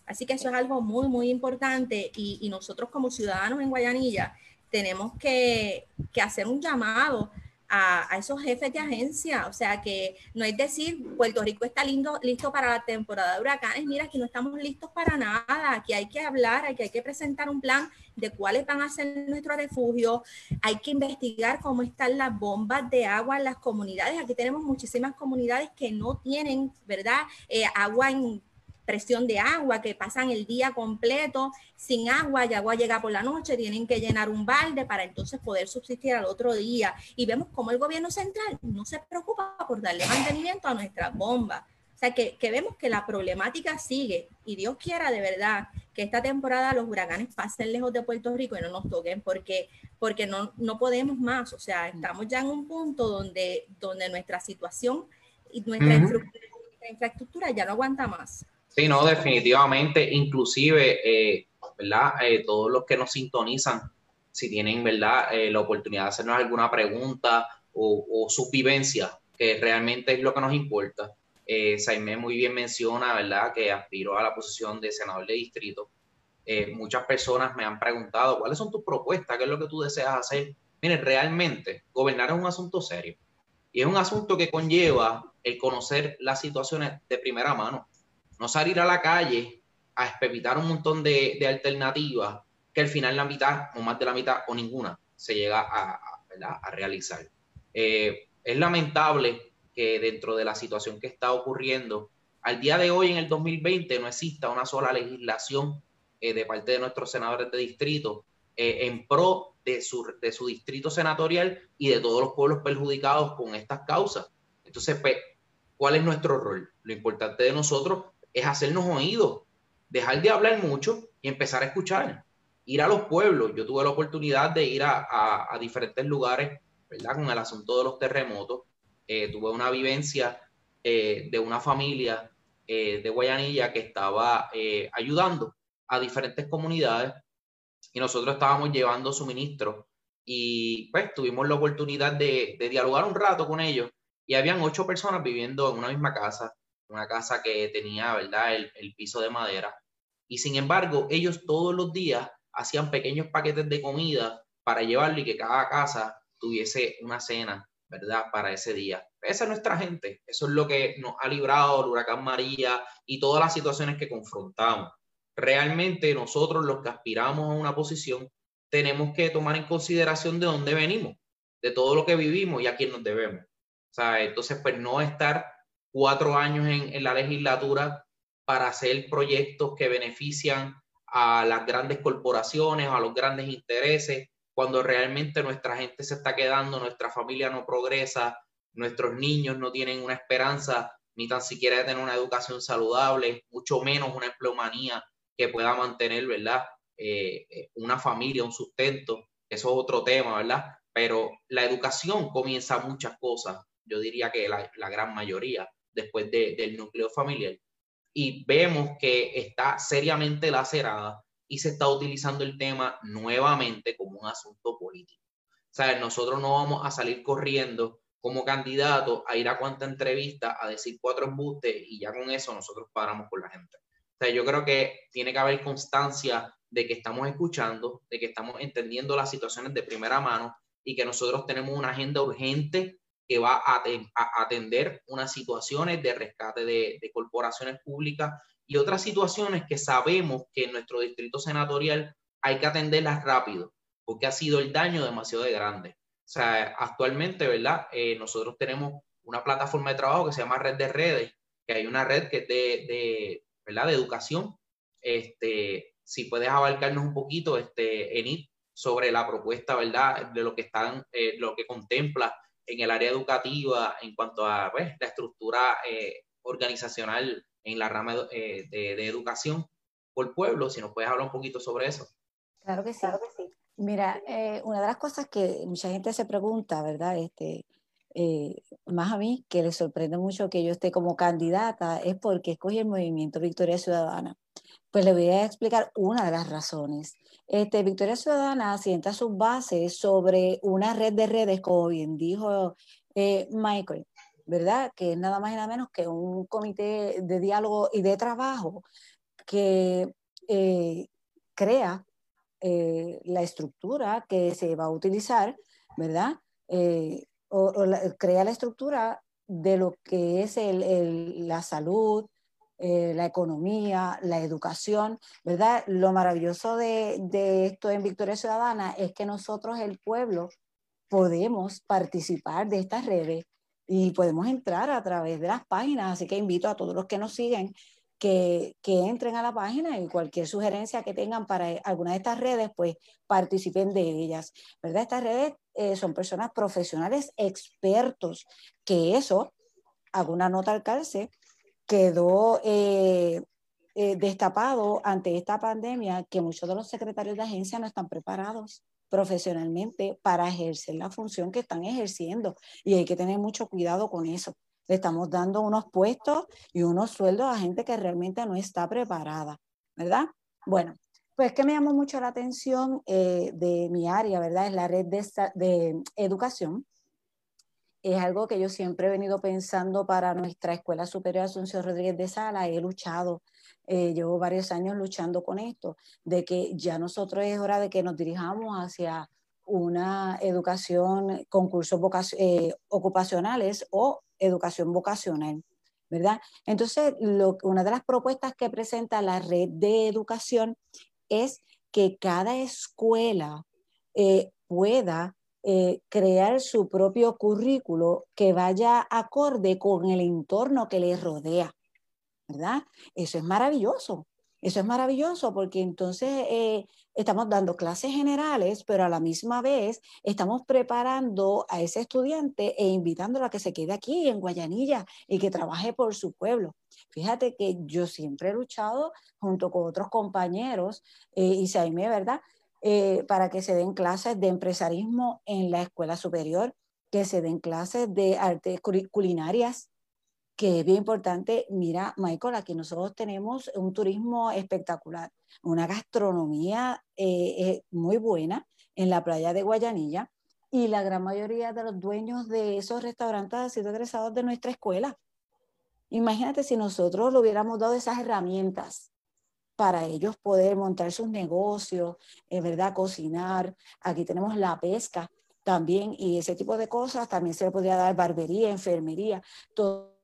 Así que eso es algo muy, muy importante y, nosotros como ciudadanos en Guayanilla tenemos que, que hacer un llamado a, esos jefes de agencia. O sea, que no es decir, Puerto Rico está lindo, listo para la temporada de huracanes. Mira, aquí no estamos listos para nada. Aquí hay que hablar, aquí hay que presentar un plan de cuáles van a ser nuestros refugios. Hay que investigar cómo están las bombas de agua en las comunidades. Aquí tenemos muchísimas comunidades que no tienen, ¿verdad? Eh, agua en presión de agua, que pasan el día completo sin agua y agua llega por la noche, tienen que llenar un balde para entonces poder subsistir al otro día. Y vemos cómo el gobierno central no se preocupa por darle mantenimiento a nuestras bombas. O sea, que, que vemos que la problemática sigue y Dios quiera de verdad que esta temporada los huracanes pasen lejos de Puerto Rico y no nos toquen porque, porque no, no podemos más. O sea, estamos ya en un punto donde, donde nuestra situación y nuestra, infraestructura ya no aguanta más. Sí, no, definitivamente, inclusive, eh, ¿verdad? Eh, todos los que nos sintonizan, si tienen, ¿verdad? Eh, la oportunidad de hacernos alguna pregunta o, o su vivencia, que realmente es lo que nos importa. Eh, Saime muy bien menciona, ¿verdad?, que aspiró a la posición de senador de distrito. muchas personas me han preguntado, ¿cuáles son tus propuestas? ¿Qué es lo que tú deseas hacer? Miren, realmente, gobernar es un asunto serio. Y es un asunto que conlleva el conocer las situaciones de primera mano no salir a la calle a espepitar un montón de, alternativas que al final la mitad o más de la mitad o ninguna se llega a, realizar. Eh, es lamentable que dentro de la situación que está ocurriendo, al día de hoy, en el 2020, no exista una sola legislación eh, de parte de nuestros senadores de distrito eh, en pro de su, de su distrito senatorial y de todos los pueblos perjudicados con estas causas. Entonces, pues, ¿cuál es nuestro rol? Lo importante de nosotros es hacernos oídos, dejar de hablar mucho y empezar a escuchar. Ir a los pueblos. Yo tuve la oportunidad de ir a, diferentes lugares, ¿verdad? Con el asunto de los terremotos. Eh, tuve una vivencia eh, de una familia eh, de Guayanilla que estaba ayudando a diferentes comunidades y nosotros estábamos llevando suministros y pues tuvimos la oportunidad de, de dialogar un rato con ellos y habían ocho personas viviendo en una misma casa una casa que tenía, ¿verdad?, el, piso de madera. Y sin embargo, ellos todos los días hacían pequeños paquetes de comida para llevarlo y que cada casa tuviese una cena, ¿verdad?, para ese día. Esa es nuestra gente. Eso es lo que nos ha librado el huracán María y todas las situaciones que confrontamos. Realmente nosotros los que aspiramos a una posición tenemos que tomar en consideración de dónde venimos, de todo lo que vivimos y a quién nos debemos. O sea, entonces, pues no estar cuatro años en, la legislatura para hacer proyectos que benefician a las grandes corporaciones, a los grandes intereses, cuando realmente nuestra gente se está quedando, nuestra familia no progresa, nuestros niños no tienen una esperanza ni tan siquiera de tener una educación saludable, mucho menos una empleomanía que pueda mantener, ¿verdad? Eh, eh, una familia, un sustento, eso es otro tema, ¿verdad? Pero la educación comienza muchas cosas, yo diría que la gran mayoría después del núcleo familiar. Y vemos que está seriamente lacerada y se está utilizando el tema nuevamente como un asunto político. O sea, nosotros no vamos a salir corriendo como candidato a ir a cuanta entrevista a decir cuatro embustes y ya con eso nosotros paramos con la gente. O sea, yo creo que tiene que haber constancia de que estamos escuchando, de que estamos entendiendo las situaciones de primera mano y que nosotros tenemos una agenda urgente que va a, atender unas situaciones de rescate de, corporaciones públicas y otras situaciones que sabemos que en nuestro distrito senatorial hay que atenderlas rápido, porque ha sido el daño demasiado grande. O sea, actualmente, ¿verdad? Eh, nosotros tenemos una plataforma de trabajo que se llama Red de Redes, que hay una red que es de, ¿verdad? de educación. Este, si puedes abarcarnos un poquito, este, Enid, sobre la propuesta, ¿verdad? De lo que están, eh, lo que contempla en el área educativa en cuanto a pues, la estructura eh, organizacional en la rama eh, de, educación, por pueblo, si nos puedes hablar un poquito sobre eso. Claro que sí. Claro que sí. Mira, eh, una de las cosas que mucha gente se pregunta, ¿verdad? Este, eh, más a mí, que le sorprende mucho que yo esté como candidata, es porque escogí el movimiento Victoria Ciudadana. Pues le voy a explicar una de las razones. Este, Victoria Ciudadana sienta sus bases sobre una red de redes, como bien dijo eh, Michael, ¿verdad? Que es nada más y nada menos que un comité de diálogo y de trabajo que eh, crea eh, la estructura que se va a utilizar, ¿verdad? o, crea la estructura de lo que es la salud, eh, la economía, la educación, ¿verdad? Lo maravilloso de, esto en Victoria Ciudadana es que nosotros, el pueblo, podemos participar de estas redes y podemos entrar a través de las páginas, así que invito a todos los que nos siguen que, que, entren a la página y cualquier sugerencia que tengan para alguna de estas redes, pues participen de ellas, ¿verdad? Estas redes eh, son personas profesionales expertos, que eso, hago una nota al calce, quedó eh, eh, destapado ante esta pandemia que muchos de los secretarios de agencia no están preparados profesionalmente para ejercer la función que están ejerciendo y hay que tener mucho cuidado con eso. Le estamos dando unos puestos y unos sueldos a gente que realmente no está preparada, ¿verdad? Bueno, pues que me llamó mucho la atención eh, de mi área, ¿verdad? Es la red de, de educación es algo que yo siempre he venido pensando para nuestra Escuela Superior Asunción Rodríguez de Sala. He luchado, eh, llevo varios años luchando con esto, de que ya nosotros es hora de que nos dirijamos hacia una educación con cursos eh, ocupacionales o educación vocacional, ¿verdad? Entonces, una de las propuestas que presenta la red de educación es que cada escuela eh, pueda eh, crear su propio currículo que vaya acorde con el entorno que les rodea, ¿verdad? Eso es maravilloso. Eso es maravilloso porque entonces eh, estamos dando clases generales, pero a la misma vez estamos preparando a ese estudiante e invitándolo a que se quede aquí en Guayanilla y que trabaje por su pueblo. Fíjate que yo siempre he luchado junto con otros compañeros, eh, y Saime, ¿verdad? Eh, para que se den clases de empresarismo en la escuela superior, que se den clases de artes culinarias, que es bien importante. Mira, Michael, aquí nosotros tenemos un turismo espectacular, una gastronomía eh, eh, muy buena en la playa de Guayanilla y la gran mayoría de los dueños de esos restaurantes han sido egresados de nuestra escuela. Imagínate si nosotros le hubiéramos dado esas herramientas para ellos poder montar sus negocios, es ¿verdad? Cocinar. Aquí tenemos la pesca también y ese tipo de cosas. También se le podría dar barbería, enfermería, todo.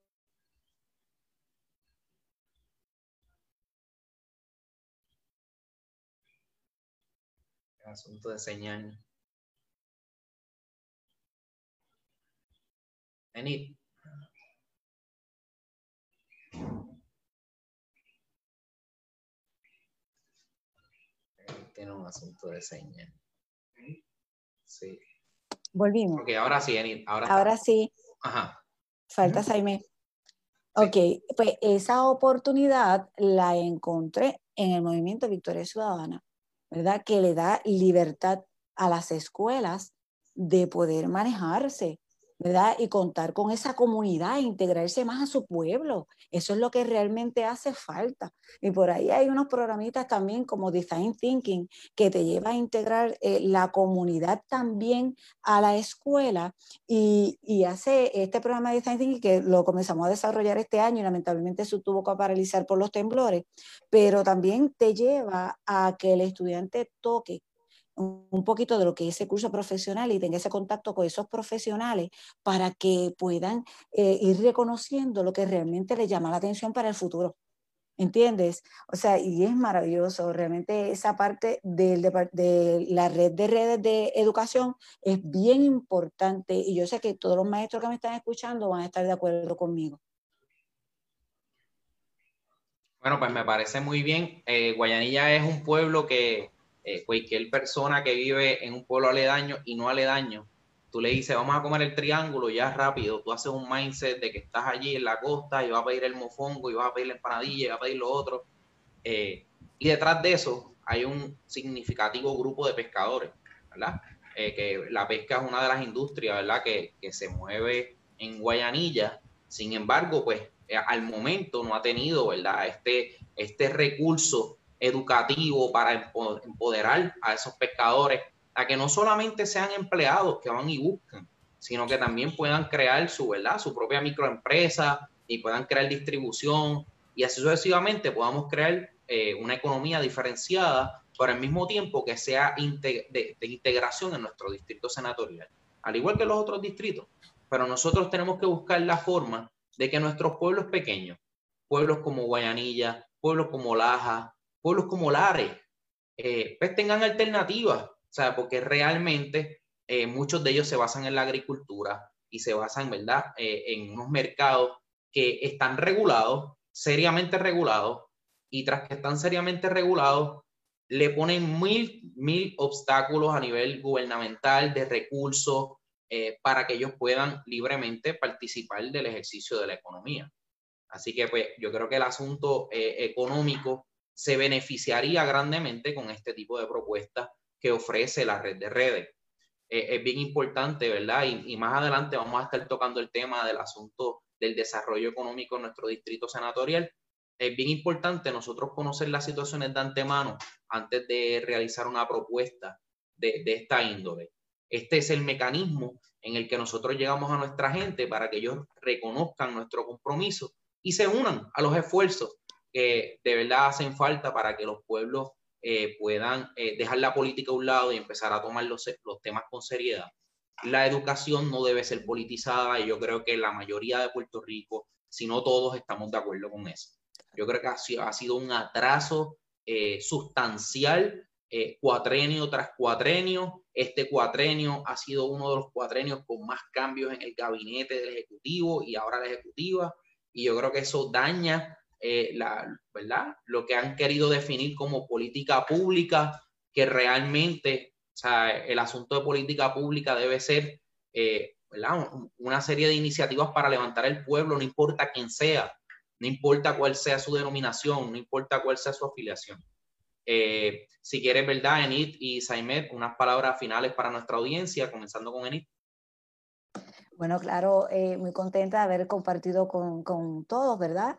Asunto de señal. Venid. Tiene un asunto de señal. Sí. Volvimos. Ok, ahora sí, ahora, ahora sí. Ajá. Falta Jaime. Ok, pues esa oportunidad la encontré en el movimiento Victoria Ciudadana, ¿verdad? Que le da libertad a las escuelas de poder manejarse, Y contar con esa comunidad, integrarse más a su pueblo. Eso es lo que realmente hace falta. Y por ahí hay unos programitas también como Design Thinking que te lleva a integrar eh, la comunidad también a la escuela y, y, hace este programa de Design Thinking que lo comenzamos a desarrollar este año y lamentablemente se tuvo que paralizar por los temblores, pero también te lleva a que el estudiante toque un poquito de lo que es ese curso profesional y tenga ese contacto con esos profesionales para que puedan eh, ir reconociendo lo que realmente les llama la atención para el futuro. ¿Entiendes? O sea, y es maravilloso, realmente esa parte de, la red de redes de educación es bien importante y yo sé que todos los maestros que me están escuchando van a estar de acuerdo conmigo. Bueno, pues me parece muy bien. Eh, Guayanilla es un pueblo que eh, cualquier persona que vive en un pueblo aledaño y no aledaño, tú le dices, vamos a comer el triángulo ya rápido, tú haces un mindset de que estás allí en la costa y vas a pedir el mofongo y vas a pedir la empanadilla y vas a pedir lo otro. Eh, Y detrás de eso hay un significativo grupo de pescadores, ¿verdad? Eh, que la pesca es una de las industrias, ¿verdad? Que, que se mueve en Guayanilla. Sin embargo, pues al momento no ha tenido, ¿verdad? Este, este recurso educativo para empoderar a esos pescadores a que no solamente sean empleados que van y buscan, sino que también puedan crear su, ¿verdad? su propia microempresa y puedan crear distribución y así sucesivamente podamos crear eh, una economía diferenciada, pero al mismo tiempo que sea de, de, integración en nuestro distrito senatorial, al igual que los otros distritos. Pero nosotros tenemos que buscar la forma de que nuestros pueblos pequeños, pueblos como Guayanilla, pueblos como Laja, pueblos como Lares, eh, pues tengan alternativas, o sea, porque realmente eh, muchos de ellos se basan en la agricultura y se basan, ¿verdad?, eh, en unos mercados que están regulados, seriamente regulados, y tras que están seriamente regulados, le ponen mil, mil obstáculos a nivel gubernamental de recursos eh, para que ellos puedan libremente participar del ejercicio de la economía. Así que pues yo creo que el asunto económico se beneficiaría grandemente con este tipo de propuestas que ofrece la red de redes. Eh, es bien importante, ¿verdad? Y, más adelante vamos a estar tocando el tema del asunto del desarrollo económico en nuestro distrito senatorial. Es bien importante nosotros conocer las situaciones de antemano antes de realizar una propuesta de, de esta índole. Este es el mecanismo en el que nosotros llegamos a nuestra gente para que ellos reconozcan nuestro compromiso y se unan a los esfuerzos que de verdad hacen falta para que los pueblos eh, puedan eh, dejar la política a un lado y empezar a tomar los, los temas con seriedad. La educación no debe ser politizada y yo creo que la mayoría de Puerto Rico, si no todos, estamos de acuerdo con eso. Yo creo que ha ha sido un atraso eh, sustancial cuatrenio tras cuatrenio. Este cuatrenio ha sido uno de los cuatrenios con más cambios en el gabinete del Ejecutivo y ahora la Ejecutiva. Y yo creo que eso daña eh, la, ¿verdad? lo que han querido definir como política pública, que realmente, el asunto de política pública debe ser eh, una serie de iniciativas para levantar el pueblo, no importa quién sea, no importa cuál sea su denominación, no importa cuál sea su afiliación. Eh, si quieres, ¿verdad, Enid y Saimet, unas palabras finales para nuestra audiencia, comenzando con Enid. Bueno, claro, muy contenta de haber compartido con, con todos, ¿verdad?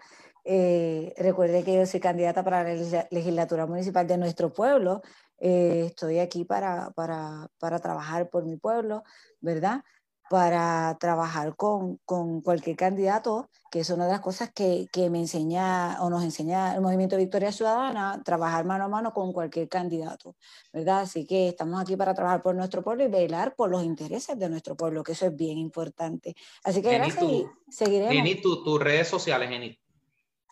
Eh, recuerde que yo soy candidata para la legislatura municipal de nuestro pueblo. Eh, estoy aquí para, para, para, trabajar por mi pueblo, ¿verdad? Para trabajar con, con, cualquier candidato, que es una de las cosas que, que, me enseña o nos enseña el Movimiento Victoria Ciudadana, trabajar mano a mano con cualquier candidato, ¿verdad? Así que estamos aquí para trabajar por nuestro pueblo y velar por los intereses de nuestro pueblo, que eso es bien importante. Así que gracias y seguiremos. tus redes sociales, Enid.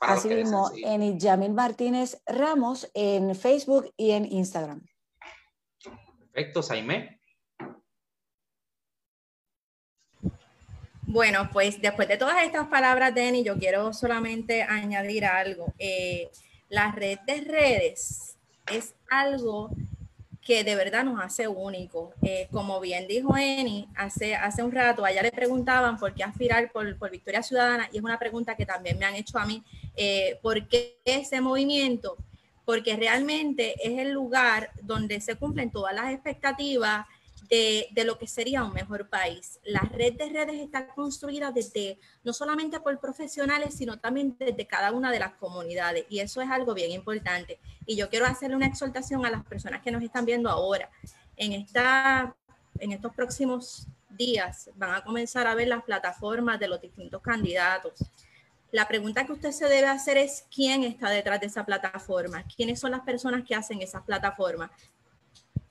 Así mismo, en Yamil Martínez Ramos en Facebook y en Instagram. Perfecto, Saime. Bueno, pues después de todas estas palabras, Denny, yo quiero solamente añadir algo. Eh, la red de redes es algo que de verdad nos hace único. Eh, como bien dijo Eni, hace, hace un rato, allá le preguntaban por qué aspirar por, por Victoria Ciudadana, y es una pregunta que también me han hecho a mí, eh, ¿por qué ese movimiento? Porque realmente es el lugar donde se cumplen todas las expectativas de, lo que sería un mejor país. La red de redes está construida desde, no solamente por profesionales, sino también desde cada una de las comunidades. Y eso es algo bien importante. Y yo quiero hacerle una exhortación a las personas que nos están viendo ahora. En, esta, en estos próximos días van a comenzar a ver las plataformas de los distintos candidatos. La pregunta que usted se debe hacer es quién está detrás de esa plataforma, quiénes son las personas que hacen esas plataformas,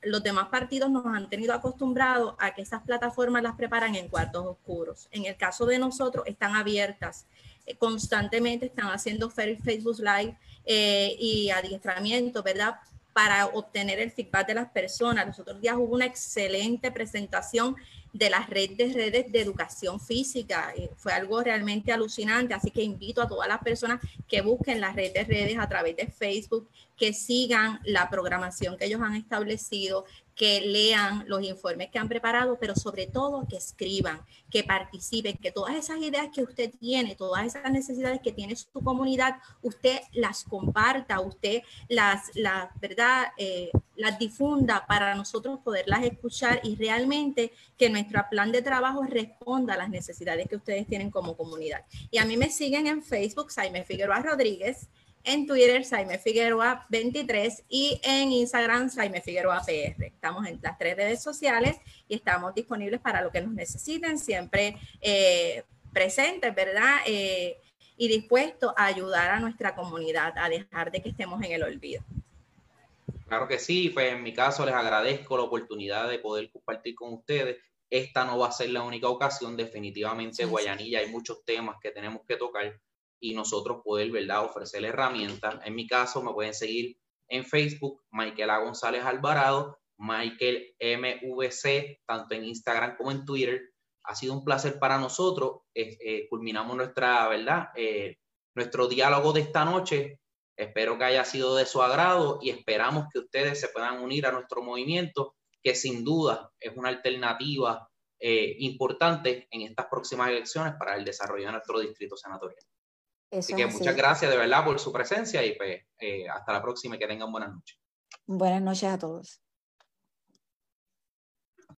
los demás partidos nos han tenido acostumbrados a que esas plataformas las preparan en cuartos oscuros. En el caso de nosotros, están abiertas eh, constantemente, están haciendo Facebook Live eh, y adiestramiento, ¿verdad? Para obtener el feedback de las personas. Los otros días hubo una excelente presentación de la red de redes de educación física. Eh, fue algo realmente alucinante, así que invito a todas las personas que busquen la red de redes a través de Facebook, que sigan la programación que ellos han establecido, que lean los informes que han preparado, pero sobre todo que escriban, que participen, que todas esas ideas que usted tiene, todas esas necesidades que tiene su comunidad, usted las comparta, usted las, la verdad, eh, las difunda para nosotros poderlas escuchar y realmente que nuestro plan de trabajo responda a las necesidades que ustedes tienen como comunidad. Y a mí me siguen en Facebook, Jaime Figueroa Rodríguez, en Twitter, Saime Figueroa 23 y en Instagram, Saime Figueroa PR. Estamos en las tres redes sociales y estamos disponibles para lo que nos necesiten, siempre eh, presentes, ¿verdad? Eh, y dispuestos a ayudar a nuestra comunidad a dejar de que estemos en el olvido. Claro que sí, pues en mi caso les agradezco la oportunidad de poder compartir con ustedes. Esta no va a ser la única ocasión, definitivamente Guayanilla hay muchos temas que tenemos que tocar y nosotros poder, ¿verdad?, ofrecerle herramientas. En mi caso, me pueden seguir en Facebook, Michael A. González Alvarado, Michael MVC, tanto en Instagram como en Twitter. Ha sido un placer para nosotros. Eh, culminamos nuestra, ¿verdad?, eh, nuestro diálogo de esta noche. Espero que haya sido de su agrado y esperamos que ustedes se puedan unir a nuestro movimiento, que sin duda es una alternativa eh, importante en estas próximas elecciones para el desarrollo de nuestro distrito senatorial así que muchas gracias de verdad por su presencia y pues eh, hasta la próxima y que tengan buenas noches. Buenas noches a todos.